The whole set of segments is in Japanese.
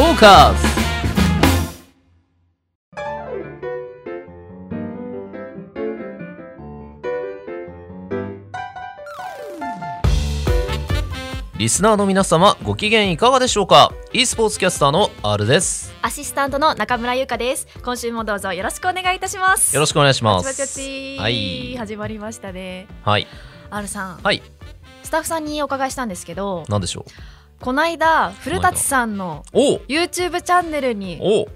トーカーズリスナーの皆様ご機嫌いかがでしょうか？e スポーツキャスターの R です。アシスタントの中村優香です。今週もどうぞよろしくお願いいたします。よろしくお願いします。チはい。始まりましたね。はい。R さん。はい。スタッフさんにお伺いしたんですけどなんでしょこの間古舘さんの YouTube チャンネルにお。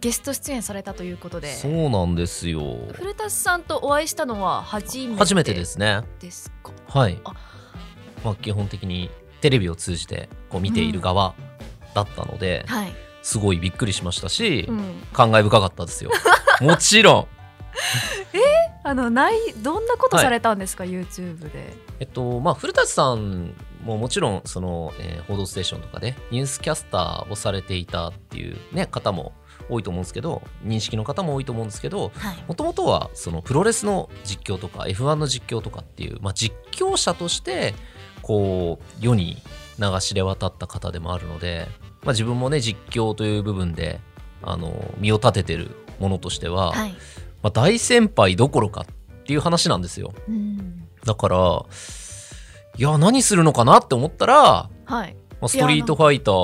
ゲスト出演されたということで。そうなんですよ。古舘さんとお会いしたのは初めて初めてですね。ですかはい。あ。まあ基本的にテレビを通じてこう見ている側だったので、はい、すごいびっくりしましたし、うん、感慨深かったですよ。もちろん あのないどんなことされたんですか、YouTube で。えっとまあ古舘さんももちろんその、えー報道ステーションとかでニュースキャスターをされていたっていうね方も多いと思うんですけど認識の方も多いと思うんですけどはい。もともとはそのプロレスの実況とか F1 の実況とかっていう、まあ、実況者としてこう世に流しで渡った方でもあるので、まあ、自分もね実況という部分であの身を立ててるものとしては、はい、まあ、大先輩どころかっていう話なんですよ。うん、だからいや何するのかなって思ったら、はい。まあ、ストリートファイター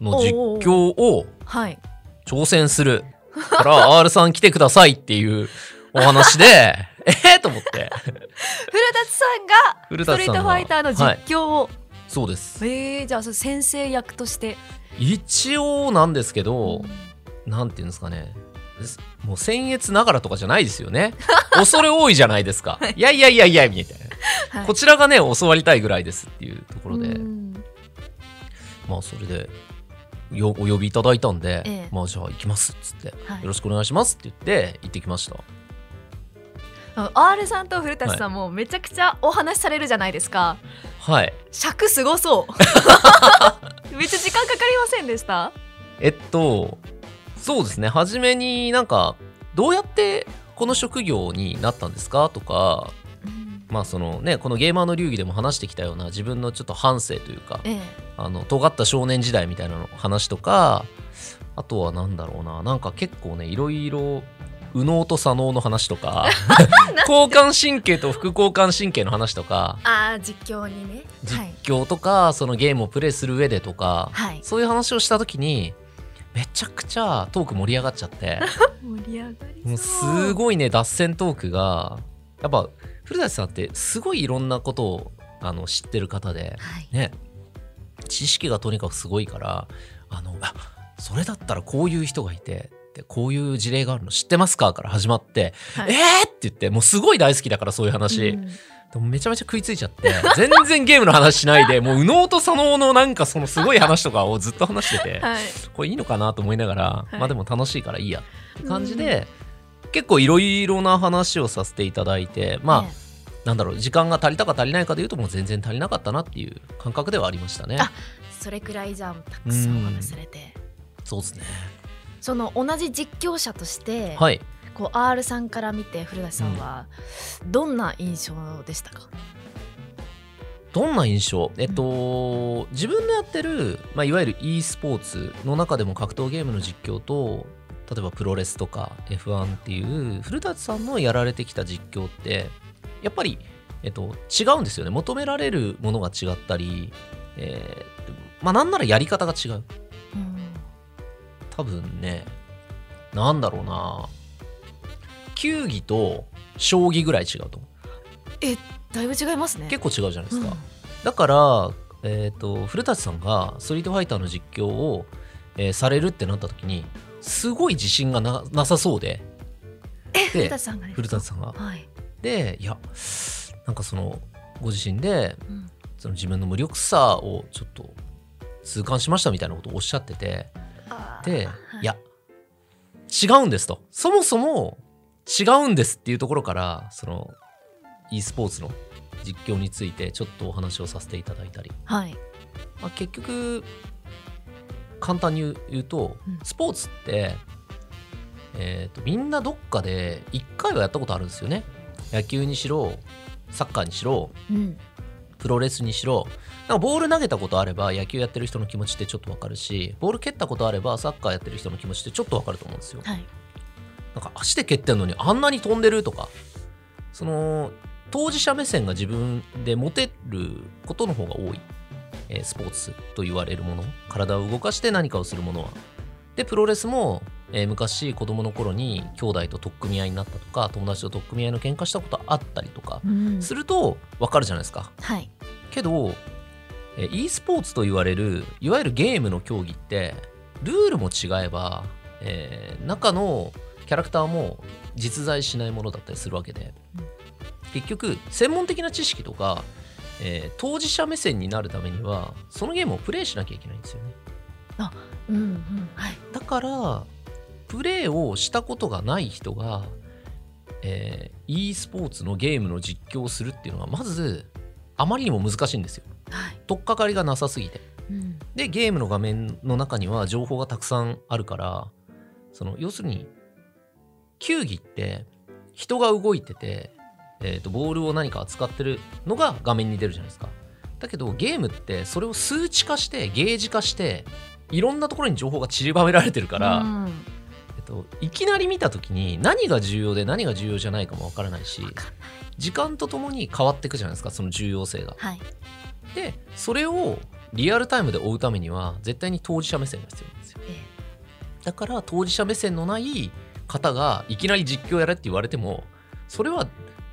の実況をはい。挑戦する。から R さん来てくださいっていうお話で えー、と思って。古舘さんが古ストリートファイターの実況を、そうです。えー、じゃあ先生役として。一応なんですけどなんていうんですかね。すもう僭越ながらとかじゃないですよね。恐れ多いじゃないですか。い。やいやいやいやみたいな。はい。こちらがね教わりたいぐらいですっていうところで、うん。まあそれでよお呼びいただいたんで、ええ。まあじゃあ行きますっつって、はい。よろしくお願いしますって言って行ってきました。R さんと古舘さんもめちゃくちゃお話しされるじゃないですか。はい。尺すごそう。めっちゃ時間かかりませんでした？えっとそうですね。初めになんかどうやってこの職業になったんですか？とかまあそのねこのゲーマーの流儀でも話してきたような自分のちょっと反省というかええ。あの尖った少年時代みたいなの話とかあとはなんだろうななんか結構ねいろいろ右脳と左脳の話とか 交感神経と副交感神経の話とかああ実況にね。実はい。況とかそのゲームをプレイする上でとか、はい。そういう話をした時にめちゃくちゃトーク盛り上がっちゃって。盛り上がりもうすごいね脱線トークが。やっぱ古舘さんってすごいいろんなことをあの知ってる方ではい。ね。知識がとにかくすごいからあのあそれだったらこういう人がいてでこういう事例があるの知ってますか？から始まって、はい。えー？って言ってもうすごい大好きだからそういう話、うんでもめちゃめちゃ食いついちゃって 全然ゲームの話しないでもう右脳と左脳のなんかそのすごい話とかをずっと話しててはい。これいいのかなと思いながら、い。まあでも楽しいからいいやって感じで、結構いろいろな話をさせていただいてまあ、ねなんだろう時間が足りたか足りないかでいうともう全然足りなかったなっていう感覚ではありましたね。あそれくらいじゃんたくさんお話しされて。そうですね。その同じ実況者として、はいこう R さんから見て古舘さんはどんな印象でしたか、どんな印象？えっと、自分のやってる、まあ、いわゆる e スポーツの中でも格闘ゲームの実況と例えばプロレスとか F1 っていう古舘さんのやられてきた実況ってやっぱり、えっと、違うんですよね。求められるものが違ったり、えーまあなんならやり方が違う。うん。多分ねなんだろうな球技と将棋ぐらい違うと思う。だいぶ違いますね。結構違うじゃないですか、うん。だから、えー、と古舘さんがストリートファイターの実況を、えーされるってなった時にすごい自信がななさそうで。古舘さんが古舘さんが。はい、でいやなんかそのご自身でうん。その自分の無力さをちょっと痛感しましたみたいなことをおっしゃってて。で、はい。いや違うんですと。そもそも違うんですっていうところからその e スポーツの実況についてちょっとお話をさせていただいたり。はい。まあ、結局簡単に言うと、うん。スポーツって、えーとみんなどっかで1回はやったことあるんですよね。野球にしろサッカーにしろうん。プロレスにしろ。なんかボール投げたことあれば野球やってる人の気持ちってちょっとわかるしボール蹴ったことあればサッカーやってる人の気持ちってちょっとわかると思うんですよ。はいなんか足で蹴ってんのにあんなに飛んでるとか。その当事者目線が自分で持てることの方が多い、えースポーツと言われるもの。体を動かして何かをするものは。でプロレスも、えー昔子供の頃に兄弟と取っ組み合いになったとか友達と取っ組み合いの喧嘩したことあったりとかうん。すると分かるじゃないですか。はい。けど、えー e スポーツと言われるいわゆるゲームの競技ってルールも違えば、えー中のキャラクターも実在しないものだったりするわけで、うん結局専門的な知識とか、えー当事者目線になるためにはそのゲームをプレイしなきゃいけないんですよね。うんうんはい。だからプレイをしたことがない人が、えー e スポーツのゲームの実況をするっていうのはまずあまりにも難しいんですよ。はい。取っかかりがなさすぎて。うん。でゲームの画面の中には情報がたくさんあるからその要するに球技って人が動いてて、えーとボールを何か扱ってるのが画面に出るじゃないですか。だけどゲームってそれを数値化してゲージ化していろんなところに情報が散りばめられてるから、うん。えっと、いきなり見た時に何が重要で何が重要じゃないかもわからないし時間とともに変わっていくじゃないですかその重要性が。はい。でそれをリアルタイムで追うためには絶対に当事者目線が必要なんですよ。え。だから当事者目線のない方がいきなり実況やれって言われてもそれは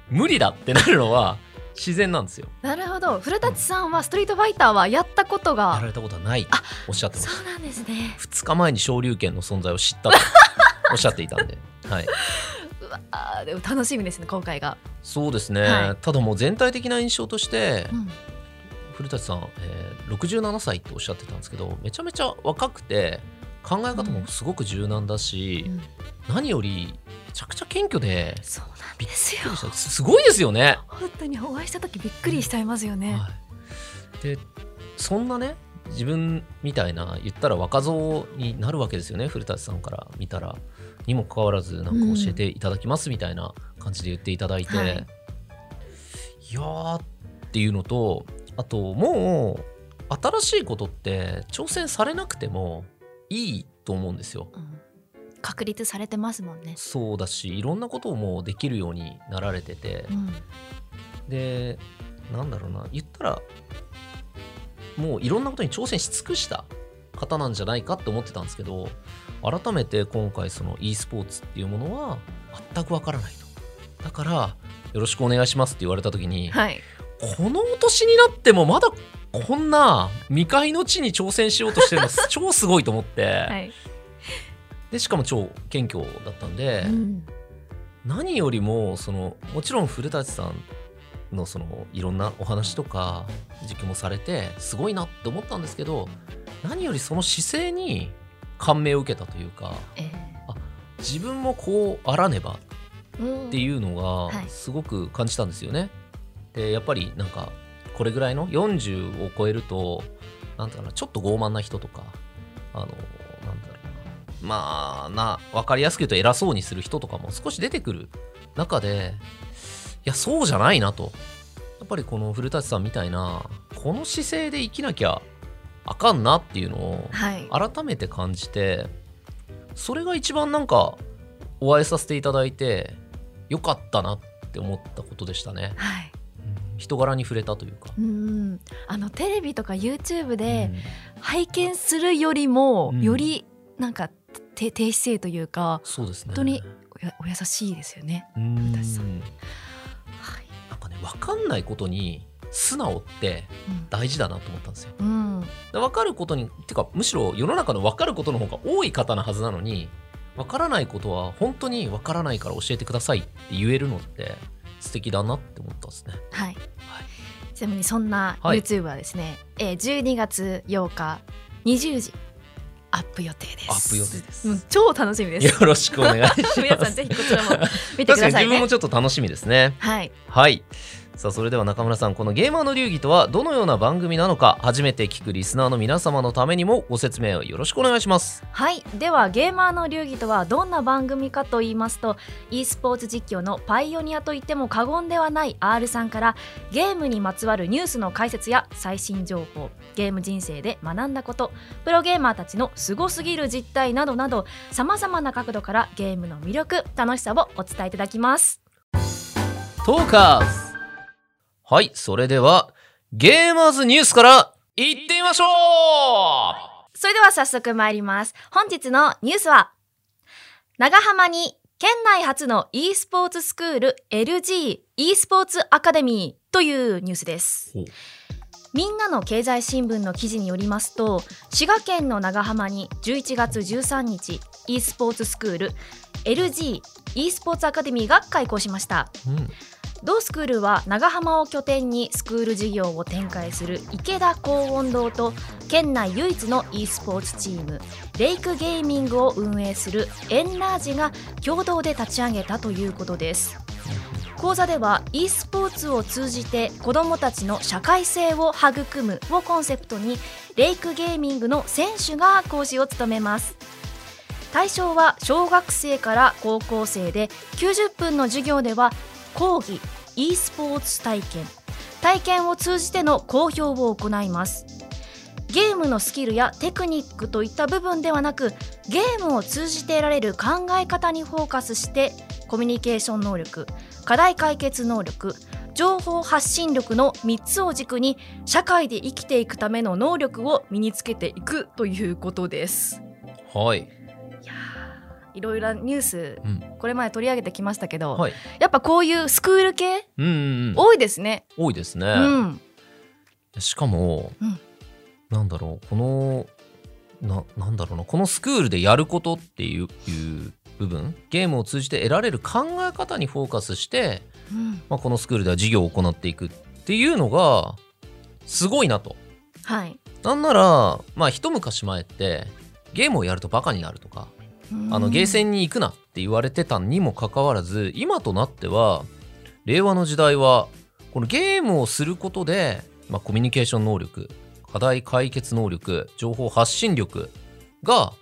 無理だってなるのは自然なんですよ。えなるほど。古舘さんはストリートファイターはやったことやがられたことはないおっしゃってますそうなんですね。2日前に昇竜拳の存在を知ったと おっしゃっていたんで、はい、うわでも楽しみですね今回が、そうですね、はい。ただもう全体的な印象としてうん。古舘さん、えー67歳っておっしゃってたんですけどめちゃめちゃ若くて考え方もすごく柔軟だし、うん何よりめちゃくちゃ謙虚でそうなんですよ。すすごいですよね。本当にお会いした時びっくりしちゃいますよね、はい、でそんなね自分みたいな言ったら若造になるわけですよね。古舘さんから見たら。にもかかわらずなんか教えていただきますみたいな感じで言っていただいて、はい。い、やーっていうのとあともう新しいことって挑戦されなくてもいいと思うんですよ。うん確立されてますもんね、そうだしいろんなことをもうできるようになられてて、うん。でなんだろうな。言ったらもういろんなことに挑戦し尽くした方なんじゃないかって思ってたんですけど改めて今回その e スポーツっていうものは全くわからないと。だからよろしくお願いしますって言われた時にはい。このお年になってもまだこんな未開の地に挑戦しようとしてるの超すごいと思って、はい、でしかも超謙虚だったんで、うん。何よりもそのもちろん古舘さんのそのいろんなお話とか実況もされてすごいなって思ったんですけど何よりその姿勢に感銘を受けたというかえ自分もこうあらねばっていうのがはい。すごく感じたんですよね。でやっぱりなんかこれぐらいの40を超えるとなんていうかなちょっと傲慢な人とかあのまあな分かりやすく言うと偉そうにする人とかも少し出てくる中でいやそうじゃないなと。やっぱりこの古舘さんみたいなこの姿勢で生きなきゃあかんなっていうのをはい。改めて感じてそれが一番なんかお会いさせていただいてよかったなって思ったことでしたね、はい。うん。人柄に触れたというか、うん。あのテレビとか YouTube うでん。拝見するよりも、うん。よりなんか低低姿勢というかそうですね。本当にお優しいですよね。うん。古舘さん。なんかね分かんないことに素直って大事だなと思ったんですよ。うん、分かることにてかむしろ世の中の分かることの方が多い方なはずなのに分からないことは本当に分からないから教えてくださいって言えるのって素敵だなって思ったんですね。はい、ちなみにそんなはい。YouTube はですね、えー12月8日20時アップ予定です。アップ予定です超楽しみです。よろしくお願いします 皆さんぜひこちらも見てくださいね確かに自分も。ちょっと楽しみですねはい、はいさあそれでは中村さんこのゲーマーの流儀とはどのような番組なのか初めて聞くリスナーの皆様のためにもご説明をよろしくお願いします。はい。ではゲーマーの流儀とはどんな番組かと言いますと e スポーツ実況のパイオニアと言っても過言ではない R さんからゲームにまつわるニュースの解説や最新情報ゲーム人生で学んだことプロゲーマーたちのすごすぎる実態などなどさまざまな角度からゲームの魅力楽しさをお伝えいただきます。トーカーズはいそれではゲーマーズニュースからいってみましょう！それでは早速参ります。本日のニュースは長浜に県内初の e スポーツスクール LG e スポーツアカデミーというニュースです。みんなの経済新聞の記事によりますと滋賀県の長浜に11月13日 e スポーツスクール LG e スポーツアカデミーが開校しました。うん同スクールは長浜を拠点にスクール事業を展開する池田高音堂と県内唯一の e スポーツチーム。レイクゲーミングを運営するエンラージが共同で立ち上げたということです。講座では e スポーツを通じて子どもたちの社会性を育むをコンセプトにレイクゲーミングの選手が講師を務めます。対象は小学生から高校生で90分の授業では講義 e スポーツ体験。体験を通じての講評を行います。ゲームのスキルやテクニックといった部分ではなくゲームを通じて得られる考え方にフォーカスしてコミュニケーション能力課題解決能力情報発信力の3つを軸に社会で生きていくための能力を身につけていくということです。はい。いろいろなニュースうん。これまで取り上げてきましたけど、はい。やっぱこういうスクール系うんうんうん。多いですね。多いですね、うん、しかも、うん。なんだろうこのななんだろうなこのスクールでやることっていういう部分ゲームを通じて得られる考え方にフォーカスして、うん。まあ、このスクールでは授業を行っていくっていうのがすごいなと。はい。なんなら、まあ、一昔前ってゲームをやるとバカになるとかあのゲーセンに行くなって言われてたにもかかわらず今となっては令和の時代はこのゲームをすることで、まあ、コミュニケーション能力課題解決能力情報発信力が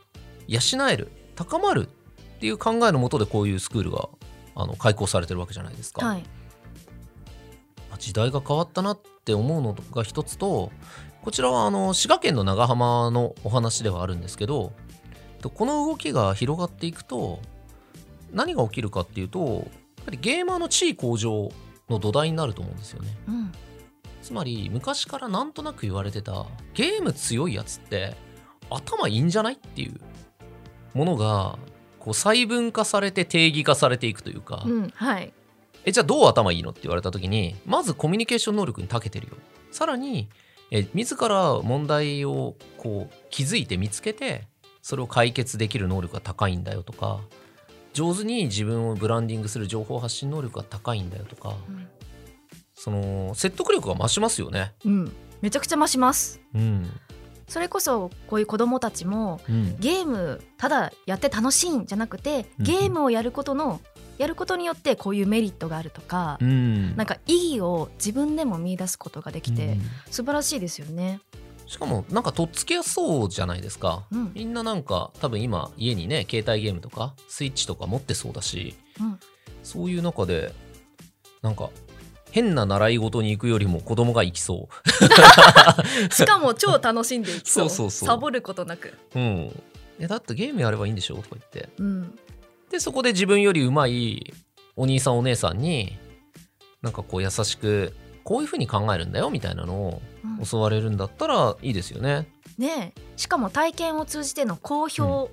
養える高まるっていう考えのもとでこういうスクールがあの開講されてるわけじゃないですか。はい。まあ時代が変わったなって思うのが一つとこちらはあの滋賀県の長浜のお話ではあるんですけどとこの動きが広がっていくと何が起きるかっていうとやっぱりゲーマーの地位向上の土台になると思うんですよねうん。つまり昔からなんとなく言われてたゲーム強いやつって頭いいんじゃないっていうものがこう細分化されて定義化されていくというか、うん。はい。えじゃあどう頭いいのって言われた時にまずコミュニケーション能力に長けてるよさらにえ自ら問題をこう気づいて見つけてそれを解決できる能力が高いんだよとか上手に自分をブランディングする情報発信能力が高いんだよとかうんその説得力が増しますよねうん。めちゃくちゃ増します。うんそれこそこういう子供たちもうんゲームただやって楽しいんじゃなくてうんゲームをやることのやることによってこういうメリットがあるとか、うんなんか意義を自分でも見出すことができて、うん素晴らしいですよね。しかもなんかとっつきやすそうじゃないですかうん。みんななんか多分今家にね携帯ゲームとかスイッチとか持ってそうだしうん。そういう中でなんか変な習い事に行くよりも子供が行きそ しかも超楽しんでいきそう。そうそうそうサボることなく。う。うん。えだってゲームやればいいんでしょ？とか言って。うん。でそこで自分より上手いお兄さんお姉さんになんかこう優しくこういうふうに考えるんだよみたいなのをうん。教われるんだったらいいですよね。ねえ。しかも体験を通じての好評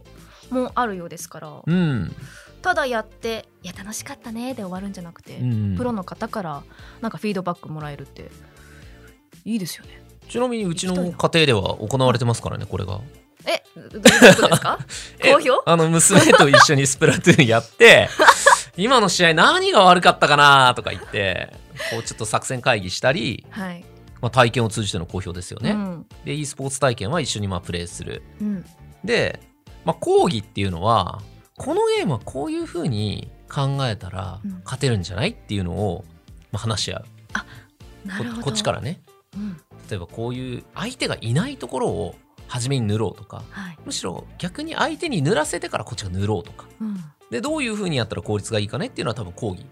もあるようですから、うん。ただやって「いや楽しかったね」で終わるんじゃなくて、うん、プロの方からなんかフィードバックもらえるっていいですよね。ちなみにうちの家庭では行われてますからねこれが。えどういうことですか？え好評あの娘と一緒にスプラトゥーンやって 今の試合何が悪かったかなとか言ってこうちょっと作戦会議したり、はい、まあ、体験を通じての好評ですよね。うん。で e スポーツ体験は一緒にまあプレイする。うん。で、まあ、講義っていうのはこのゲームはこういうふうに考えたらうん。勝てるんじゃないっていうのを、まあ、話し合う。こなるほど。こっちからね。うん。例えばこういう相手がいないところを初めに塗ろうとかはい。むしろ逆に相手に塗らせてからこっちが塗ろうとかうんでどういう風にやったら効率がいいかねっていうのは多分講義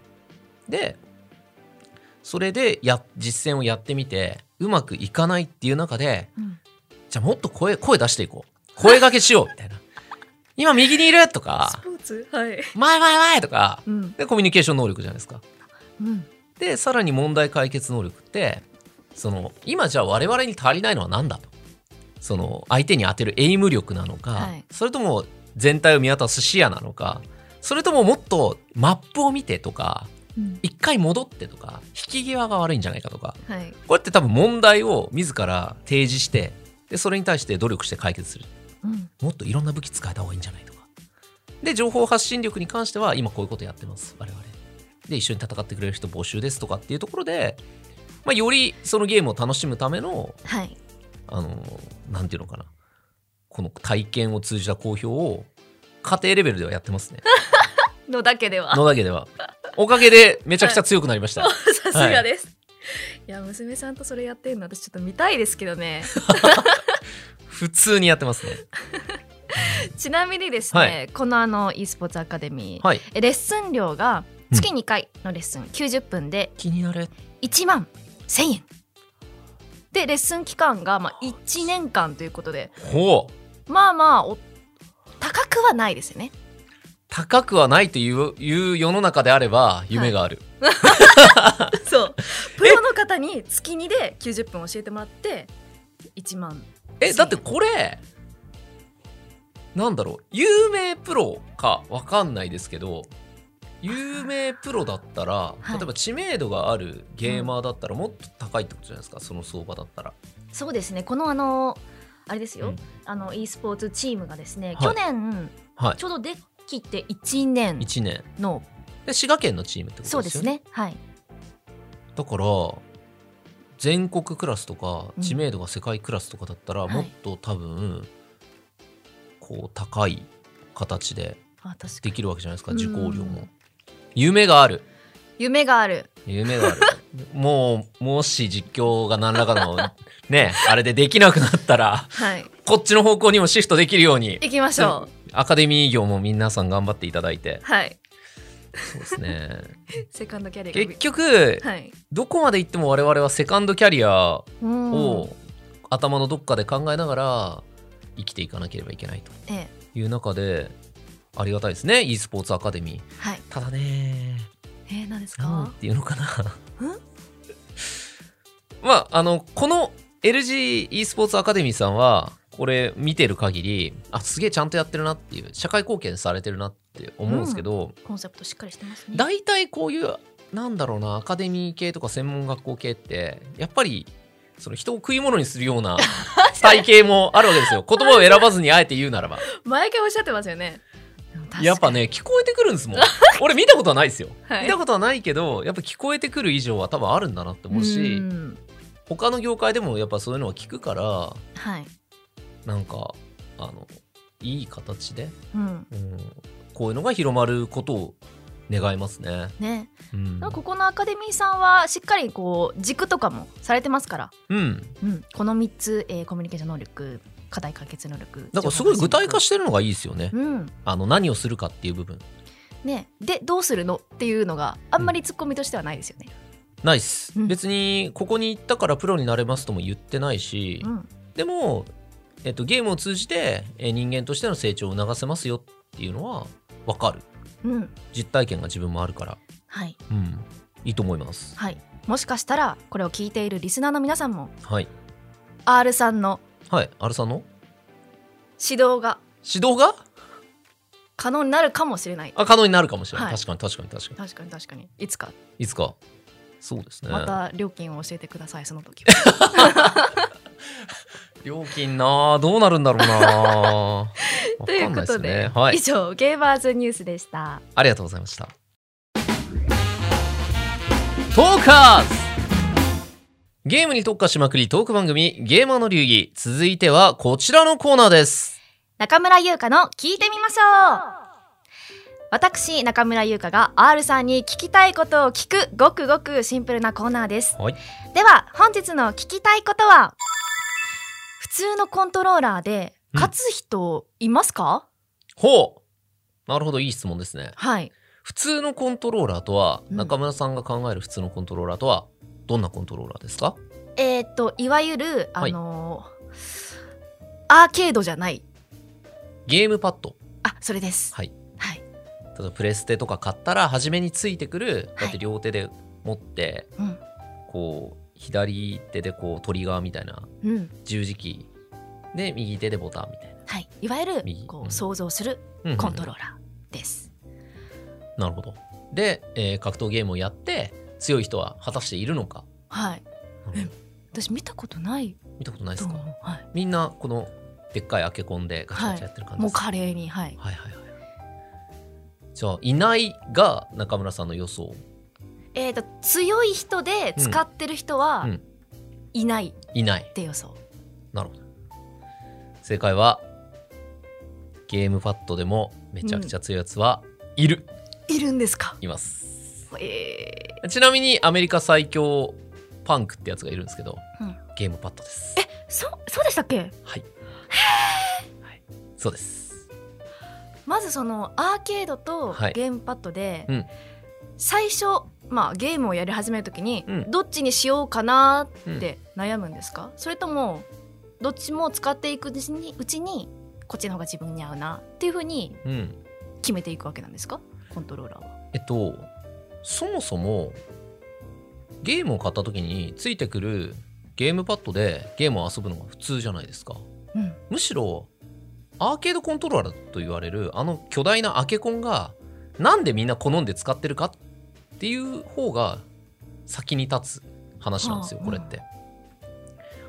でそれでや実践をやってみてうまくいかないっていう中でうん。じゃあもっと声声出していこう。声掛けしようみたいな。今右にいるとスかはい。前前前とかうん。でコミュニケーション能力じゃないですか。うん。でさらに問題解決能力ってその今じゃあ我々に足りないのは何だと。その相手に当てるエイム力なのか、はい。それとも全体を見渡す視野なのかそれとももっとマップを見てとかうん。一回戻ってとか引き際が悪いんじゃないかとかはい。これって多分問題を自ら提示してでそれに対して努力して解決する。うん。もっといろんな武器使えた方がいいんじゃないとか。で情報発信力に関しては今こういうことやってます我々。で一緒に戦ってくれる人募集ですとかっていうところで、まあ、よりそのゲームを楽しむためのはい。あのなんていうのかな。この体験を通じた公表を家庭レベルではやってますね。のだけでは。のだけではおかげでめちゃくちゃ強くなりました、さすがです、い、や娘さんとそれやってるの私ちょっと見たいですけどね。普通にやってますね。ちなみにですね、はい。このあの e スポーツアカデミー、はい。えレッスン料が月2回のレッスン、90分で気になる1万1000円。でレッスン期間がまあ1年間ということで。まあまあお高くはないですよね高くはないといういう世の中であれば夢がある、そう。プロの方に月2で90分教えてもらって1万。えだってこれなんだろう。有名プロかわかんないですけど有名プロだったら、はい。例えば知名度があるゲーマーだったらもっと高いってことじゃないですか、その相場だったら。そうですね。このあのあれですよ、うん。あの e スポーツチームがですね、はい。去年はい。ちょうどできて1年1年。の。で滋賀県のチームってこそうでとですよね。すね。はい。だから全国クラスとかうん。知名度が世界クラスとかだったら、はい。もっと多分こう高い形でできるわけじゃないですかうん。受講料も。夢がある。夢がある。夢がある。もうもし実況が何らかのねあれでできなくなったら はい。こっちの方向にもシフトできるように。行きましょうアカデミー業も皆さん頑張っていただいて。はい。そうですね。セカンドキャリアが。結局はい。どこまで行っても我々はセカンドキャリアうん。を頭のどっかで考えながら生きていかなければいけないとええ。いう中でありがたいですね。e スポーツアカデミー。はい。ただね。えー、何ですか？なんていうのかな。まああのこの LG e スポーツアカデミーさんはこれ見てる限りあすげえちゃんとやってるなっていう社会貢献されてるなって思うんですけど、コンセプトしっかりしてますね。大体こういうなんだろうなアカデミー系とか専門学校系ってやっぱりその人を食い物にするような 体型もあるわけですよ。言葉を選ばずにあえて言うならば。毎回おっしゃってますよね。やっぱね聞こえてくるんですもん。俺見たことはないですよ、はい。見たことはないけどやっぱ聞こえてくる以上は多分あるんだなって思うしん。他の業界でもやっぱそういうのは聞くからはいなんかあのいい形で、うん。うん、こういうのが広まることを願いますね。ね。うん、ここのアカデミーさんはしっかりこう軸とかもされてますから、うん、うん、この3つ、えーコミュニケーション能力課題解決能力だからすごい具体化ししてるのがいいですよね。うん。あの何をするかっていう部分。ね、でどうするのっていうのがあんまりツッコミとしてはないですよね。ナイス、うん。別にここに行ったからプロになれますとも言ってないし、うん。でも、えっと、ゲームを通じてえー人間としての成長を促せますよっていうのは分かる。うん。実体験が自分もあるから、はい。うん、いいと思います。はい、もしかしたらこれを聞いているリスナーの皆さんもはい、R さんのはい、アルさんの？指導が指導が？可能になるかもしれない。あ可能になるかもしれない、はい。確かに確かに確かに。確かに確かに。いつか。いつか？そうですね。また料金を教えてくださいその時は 料金な。あどうなるんだろうな。わ ということでね。はい。以上ゲーマーズニュースでした。ありがとうございました。トーカーズ。ゲームに特化しまくりトーク番組ゲーマーの流儀。続いてはこちらのコーナーです。中村優香の聞いてみましょう。私中村優香が R さんに聞きたいことを聞くごくごくシンプルなコーナーです。はい。では本日の聞きたいことは普通のコントローラーで勝つ人いますか、ほう。なるほどいい質問ですね。はい。普通のコントローラーとは、うん。中村さんが考える普通のコントローラーとはどんなコントローラーですか？えーっといわゆるあはい。のーアーケードじゃない。ゲームパッド。あそれです。はい。はい、例えばプレステとか買ったら初めについてくるはい。だって両手で持って、うん。こう左手でこうトリガーみたいなうん。十字キーで右手でボタンみたいはい、いわゆるこうん。想像するな、うんコントローラーです、なるほど。で、えー格闘ゲームをやって強い人は果たしているのか。はい。なるほど。私見たことない。見たことないでとすか？はい。みんなこのでっかいアケコンでガチャガチャやってる感じですか、もう華麗にはい。はいはいはい。じゃあいないが中村さんの予想えー、と強い人で使ってる人はうん。いない。っいない。て予想、なるほど。正解はゲームパッドでもめちゃくちゃ強いやつはいる、いるんですか？います。え。ちなみにアメリカ最強パンクってやつがいるんですけど、うん。ゲームパッドです。ー、そそうでしたっけ？はい、はい、そうです。まずそのアーケードとはい。ゲームパッドで、うん最初、まあ、ゲームをやり始める時に、うん。どっちにしようかなって悩むんですか、それともどっちも使っていくうちにうちにこっちの方が自分に合うなっていうふうにうん。決めていくわけなんですか？コントローラーは。えっとそもそもゲームを買った時についてくるゲームパッドでゲームを遊ぶのが普通じゃないですか。うん。むしろアーケードコントローラーと言われるあの巨大なアケコンがなんでみんな好んで使ってるかっていう方が先に立つ話なんですよはあ。これって。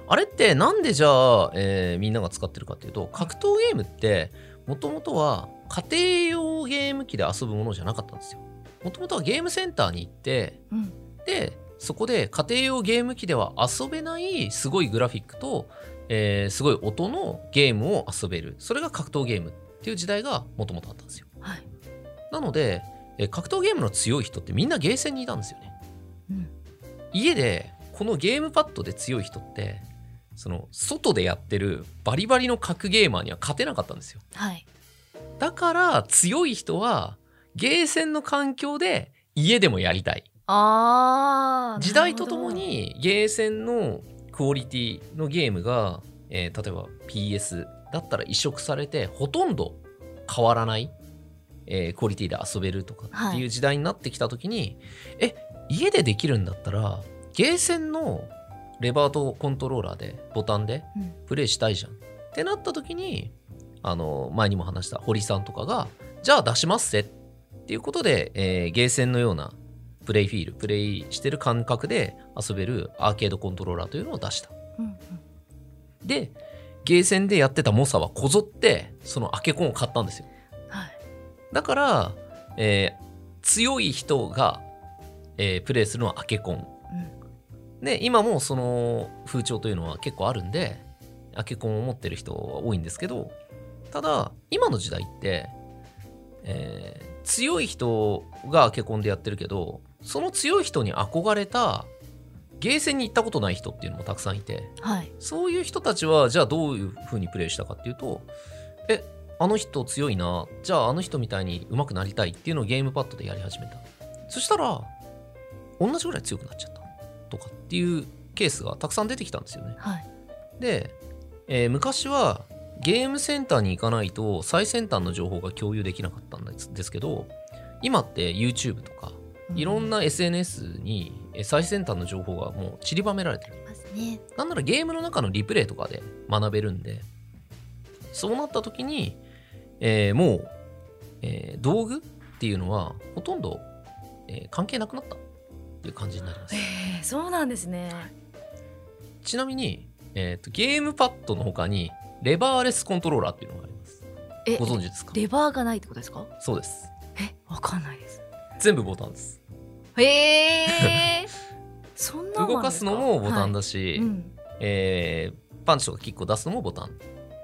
あれってなんでじゃあ、えーみんなが使ってるかっていうと格闘ゲームってもともとは家庭用ゲーム機で遊ぶものじゃなかったんですよ。もともとはゲームセンターに行ってうん。でそこで家庭用ゲーム機では遊べないすごいグラフィックと、えーすごい音のゲームを遊べる。それが格闘ゲームっていう時代がもともとあったんですよ。はいなので、えー格闘ゲームの強い人ってみんなゲーセンにいたんですよね。うん。家でこのゲームパッドで強い人ってその外でやってるバリバリの格ゲーマーには勝てなかったんですよ。はい。だから強い人はゲーセンの環境で家でもやりたい。あー時代とともにゲーセンのクオリティのゲームが、えー例えば PS だったら移植されてほとんど変わらない、えークオリティで遊べるとかっていう時代になってきた時に、え家でできるんだったらゲーセンのレバーとコントローラーでボタンでプレイしたいじゃん。ってなった時にあの前にも話した堀さんとかがじゃあ出しますせっていうことで、えーゲーセンのようなプレイフィールプレイしてる感覚で遊べるアーケードコントローラーというのを出した。うんうん。でゲーセンでやってた猛者はこぞってそのアケコンを買ったんですよ。はいだから、えー強い人が、えープレイするのはアケコン。うん。で今もその風潮というのは結構あるんでアケコンを持ってる人は多いんですけどただ今の時代って、えー強い人がアケコンでやってるけどその強い人に憧れたゲーセンに行ったことない人っていうのもたくさんいてはい。そういう人たちはじゃあどういう風にプレイしたかっていうとえあの人強いな。じゃああの人みたいに上手くなりたいっていうのをゲームパッドでやり始めた。そしたら同じぐらい強くなっちゃった。とかっていうケースがたくさん出てきたんですよね。はい。で、えー昔はゲームセンターに行かないと最先端の情報が共有できなかったんですですけど今って YouTube とかいろんな SNS にえー最先端の情報がもう散りばめられてる。ますね。なんならゲームの中のリプレイとかで学べるんで、そうなった時に、えーもう、えー道具っていうのはほとんど、えー関係なくなったっていう感じになります。えー、そうなんですねちなみに、えーと、ゲームパッドの他にレバーレスコントローラーっていうのがあります。えご存知ですか？レバーがないってことですか？そうです。えわかんないです全部ボタンです。へえ そんな動かすのもボタンだし、し、はいうんえーパンチとかキックを出すのもボタン。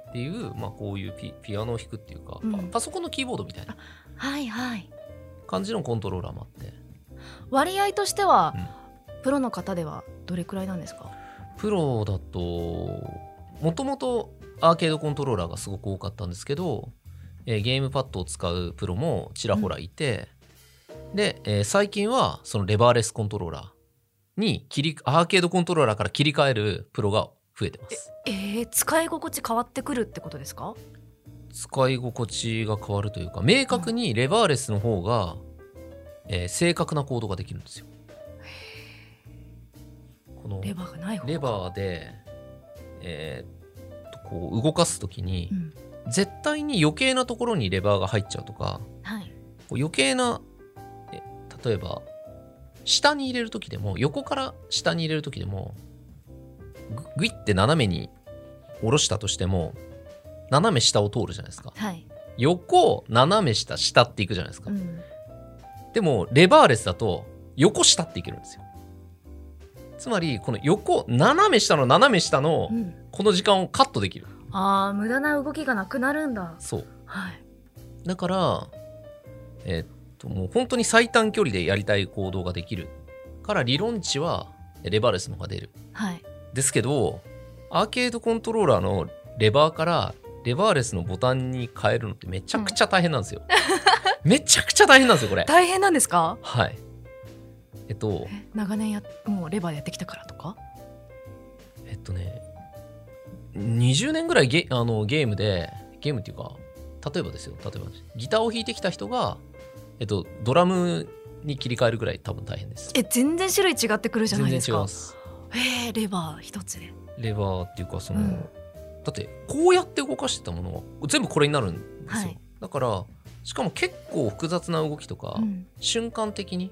っていう、まあ、こういうピピアノを弾くっていうか、うん。パパソコンのキーボードみたいなはいはい。感じのコントローラーもあって。割合としては、プロの方ではどれくらいなんですか？プロだともともとアーケードコントローラーがすごく多かったんですけど、えーゲームパッドを使うプロもちらほらいて、で、えー最近はそのレバーレスコントローラーに切りアーケードコントローラーから切り替えるプロが増えてます。えー、使い心地変わってくるってことですか？使い心地が変わるというか明確にレバーレスの方が、えー正確なコードができるんですよ。このレバーがない方レバーで、えーっとこう動かす時にうん。絶対に余計なところにレバーが入っちゃうとかはい。余計なえ例えば下に入れる時でも横から下に入れる時でもぐぐいって斜めに下ろしたとしても斜め下を通るじゃないですか。はい、横斜め下下っていくじゃないですか、うん、でもレバーレスだと横下っていけるんですよ。つまりこの横斜め下の斜め下のうん、この時間をカットできる。あー無駄な動きがなくなるんだ。そう。はい。だからえーっともう本当に最短距離でやりたい行動ができる。から理論値はレバーレスの方が出る。はいですけどアーケードコントローラーのレバーからレバーレスのボタンに変えるのってめちゃくちゃ大変なんですよ、めちゃくちゃ大変なんですよこれ。大変なんですか？はい。えっとえ長年やもうレバーでやってきたからとか？えっとね20年ぐらいゲあのゲームでゲームっていうか例えばですよ例えばギターを弾いてきた人が、えっと、ドラムに切り替えるぐらい多分大変です。え全然種類違ってくるじゃないですか。全然違いますえー、レバー一つで。レバーっていうかその、うん。だってこうやって動かしてたものは全部これになるんですよ、はい。だからしかも結構複雑な動きとか、うん。瞬間的に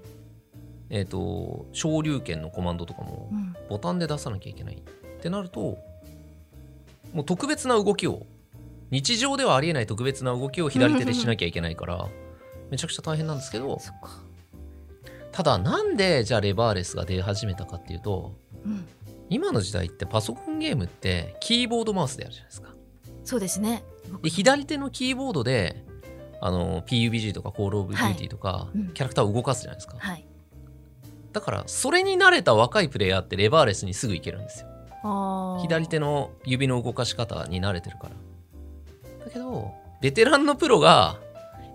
えっ、と昇竜拳のコマンドとかもうん。ボタンで出さなきゃいけないってなるともう特別な動きを日常ではありえない特別な動きを左手でしなきゃいけないからめちゃくちゃ大変なんですけどただなんでじゃあレバーレスが出始めたかっていうとうん。今の時代ってパソコンゲームってキーボードマウスでやるじゃないですか。そうですね。で左手のキーボードであの PUBG とかコールオブデューティーとか、うん。キャラクターを動かすじゃないですか。はい。だからそれに慣れた若いプレイヤーってレバーレスにすぐいけるんですよ。左手の指の動かし方に慣れてるから。だけどベテランのプロが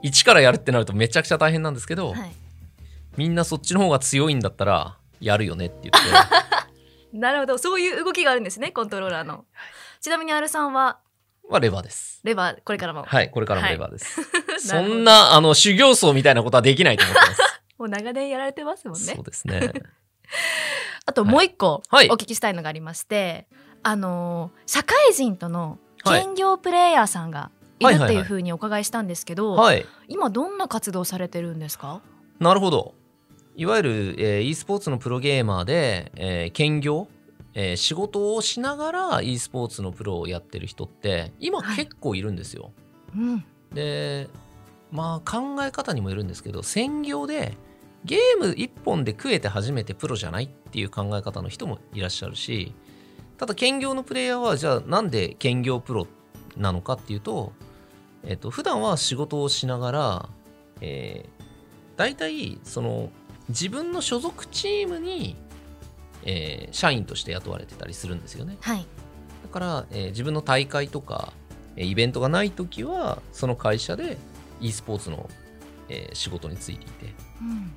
一からやるってなるとめちゃくちゃ大変なんですけど、はい。みんなそっちの方が強いんだったらやるよねって言ってなるほど。そういう動きがあるんですねコントローラーの。ちなみに R さんは？はレバーです。レバーこれからも、はいこれからもレバーです、そ なるほど。んなあの修行僧みたいなことはできないと思ってます。もう長年やられてますもんね。そうですね。あともう一個おはい。聞きしたいのがありまして、あのー社会人との兼業プレイヤーさんがいるっていうふうにお伺いしたんですけど、はい。今どんな活動されてるんですか？なるほどいわゆる、えー e スポーツのプロゲーマーで、えー兼業、えー仕事をしながら e スポーツのプロをやってる人って今はい。結構いるんですよ、うん。でまあ考え方にもよるんですけど専業でゲーム一本で食えて初めてプロじゃないっていう考え方の人もいらっしゃるしただ兼業のプレイヤーはじゃあなんで兼業プロなのかっていうと、えっと普段は仕事をしながら、えー、大体その自分の所属チームに、えー社員として雇われてたりするんですよね。はい。だから、えー自分の大会とか、えーイベントがない時はその会社で e スポーツの、えー仕事についていて。うん。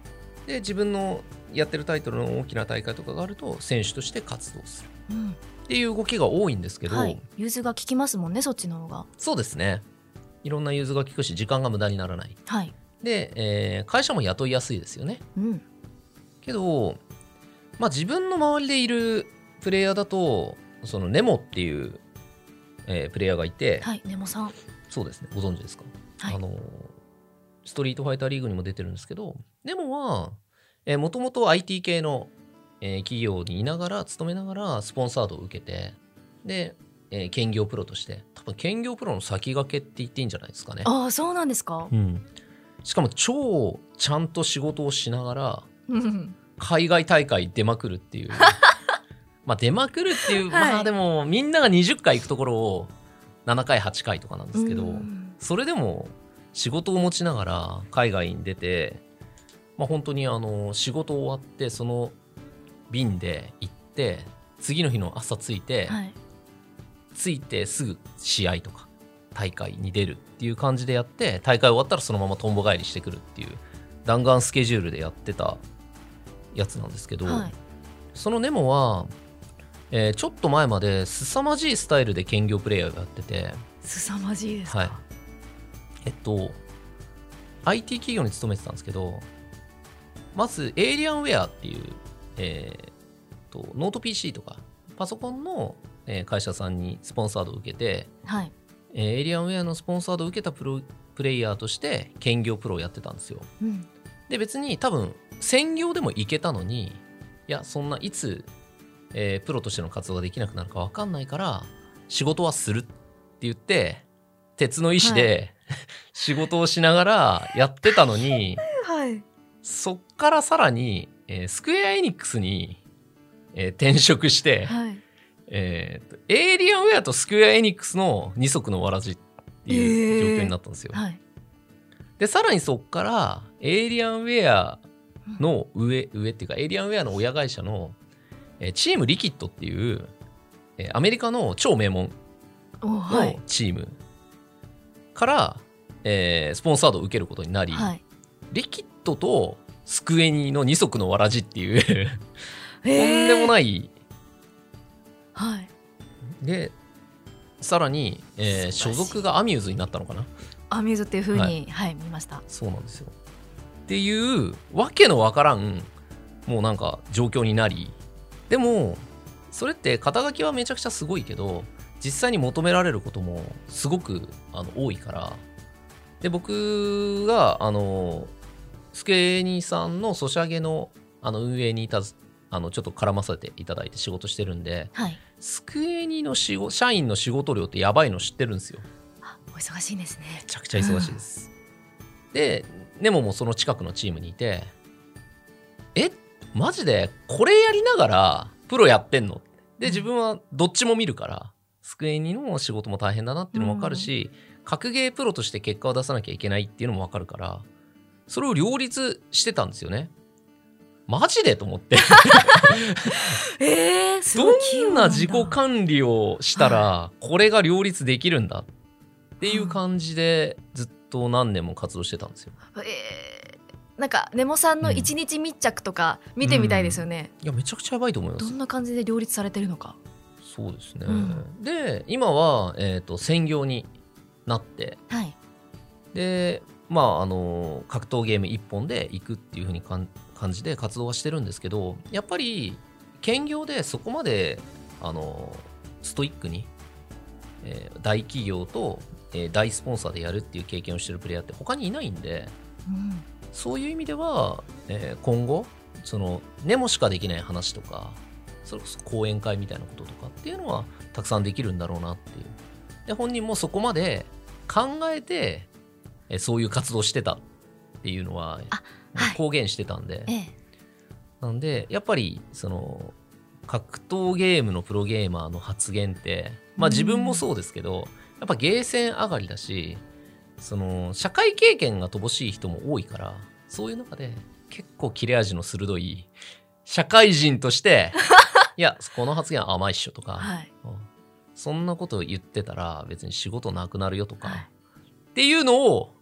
で自分のやってるタイトルの大きな大会とかがあると選手として活動する。うん。っていう動きが多いんですけど、はい。融通が効きますもんねそっちの方が。そうですね。いろんな融通が利くし時間が無駄にならない。はいで、えー会社も雇いやすいですよね。うん。けどまあ自分の周りでいるプレイヤーだとそのネモっていう、えープレイヤーがいて、はいネモさん。そうですね。ご存知ですか？はい。あのストリートファイターリーグにも出てるんですけどでもはもともと IT 系の、えー企業にいながら勤めながらスポンサードを受けてで、えー兼業プロとして多分兼業プロの先駆けって言っていいんじゃないですかね、ああそうなんですか？うん、しかも超ちゃんと仕事をしながらうん。海外大会出まくるっていう。まあ出まくるっていう、はい。まあでもみんなが20回行くところを7回8回とかなんですけど、うん。それでも仕事を持ちながら海外に出て、まあ、本当にあの仕事終わってその便で行って次の日の朝着いて、はい。着いてすぐ試合とか大会に出るっていう感じでやって大会終わったらそのままとんぼ返りしてくるっていう弾丸スケジュールでやってたやつなんですけど、はい。そのネモは、えーちょっと前まで凄まじいスタイルで兼業プレイヤーをやってて、凄まじいですか、はい。えっと IT 企業に勤めてたんですけどまず Alienware っていう、えーっとノート PC とかパソコンの、えー会社さんにスポンサードを受けて、はいえー Alienware のスポンサードを受けたプロプレイヤーとして兼業プロをやってたんですよ。うん。で別に多分専業でもいけたのにいやそんないつ、えープロとしての活動ができなくなるか分かんないから仕事はするって言って鉄の意志で、仕事をしながらやってたのに はい。そっからさらに、えースクエア・エニックスに、えー転職して、はいえーとエイリアンウェアとスクエア・エニックスの二足のわらじっていう状況になったんですよ。はい。でさらにそっからエイリアンウェアの上上っていうかエイリアンウェアの親会社の、えーチームリキッドっていう、えーアメリカの超名門のチームから、えースポンサードを受けることになり、はい。リキッドとスクエニの二足のわらじっていうとんへでもいないはい。でさらに、えー所属がアミューズになったのかな？アミューズっていうふうにははい、見ました。そうなんですよ。っていうわけのわからんもうなんか状況になりでもそれって肩書きはめちゃくちゃすごいけど実際に求められることもすごくあの多いからで僕があのスケニさんのソシャゲのあの運営にいたずあのちょっと絡ませていただいて仕事してるんではい。スクエニの仕事社員の仕事量ってやばいの知ってるんですよ。あお忙しいですね。めちゃくちゃ忙しいです。で、ネモもその近くのチームにいて、え、マジで？これやりながらプロやってんの？で、自分はどっちも見るから、スクエニの仕事も大変だなっていうのも分かるし、格ゲープロとして結果を出さなきゃいけないっていうのも分かるから、それを両立してたんですよね。マジでと思って。えー、すごい器どんな自己管理をしたらこれが両立できるんだっていう感じでずっと何年も活動してたんですよ。えー、なんかネモさんの一日密着とか見てみたいですよね、いやめちゃくちゃやばいと思います。どんな感じで両立されてるのかそうですね。うんで今は、えー、と専業になってはいでまああの格闘ゲーム一本で行くっていう風にかん感じで活動はしてるんですけどやっぱり兼業でそこまであのストイックに、えー大企業と、えー大スポンサーでやるっていう経験をしてるプレイヤーって他にいないんでうん。そういう意味では、えー今後そのネモしかできない話とかそれこそ講演会みたいなこととかっていうのはたくさんできるんだろうなっていう。で本人もそこまで考えて、えーそういう活動してたっていうのはあはい公言してたんで、ええ。なんでやっぱりその格闘ゲームのプロゲーマーの発言ってまあ自分もそうですけど、やっぱゲーセン上がりだしその社会経験が乏しい人も多いからそういう中で結構切れ味の鋭い社会人として いやこの発言甘いっしょとか、はい。うん。そんなこと言ってたら別に仕事なくなるよとか、はい。っていうのを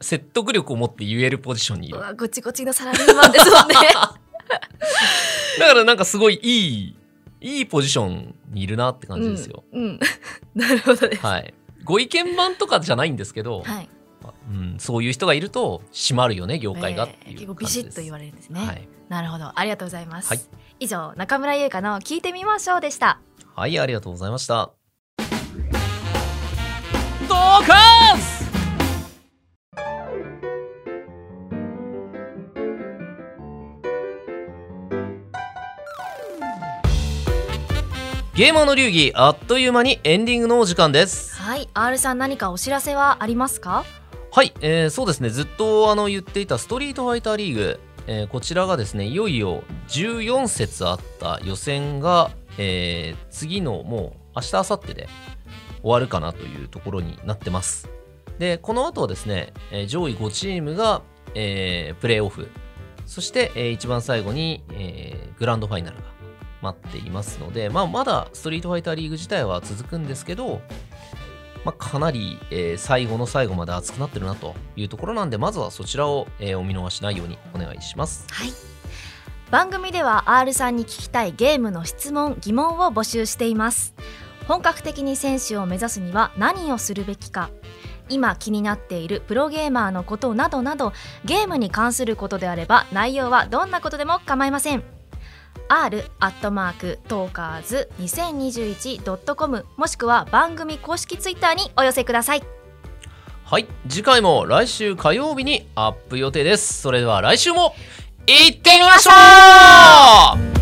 説得力を持って言えるポジションにいうるわごちごちのサラリーマンですもんね だからなんかすごいいい、いいポジションにいるなって感じですよ。うん、うん なるほどですはい。ご意見番とかじゃないんですけど、はいうん、そういう人がいると閉まるよね、業界がってえー結構ビシッと。言われるんですね、はい。なるほどありがとうございます、はい以上中村優香の聞いてみましょうでしたはい、ありがとうございました。ドカンゲーマーの流儀あっという間にエンディングのお時間です。はい R さん何かお知らせはありますか？はい、えーそうですね。ずっとあの言っていたストリートファイターリーグ、えーこちらがですねいよいよ14節あった予選が、えー次のもう明日明後日で終わるかなというところになってます。でこの後はですね、えー上位5チームが、えープレーオフ。そして、えー一番最後に、えーグランドファイナルが待っていますので、まあ、まだストリートファイターリーグ自体は続くんですけど、まあ、かなり、えー最後の最後まで熱くなってるなというところなんでまずはそちらを、えーお見逃しないようにお願いします。はい。番組では R さんに聞きたいゲームの質問疑問を募集しています。本格的に選手を目指すには何をするべきか。今気になっているプロゲーマーのことなどなどゲームに関することであれば内容はどんなことでも構いません。R アットマークトーカーズ 2021.com もしくは番組公式ツイッターにお寄せください。はい次回も来週火曜日にアップ予定です。それでは来週も行ってみましょう。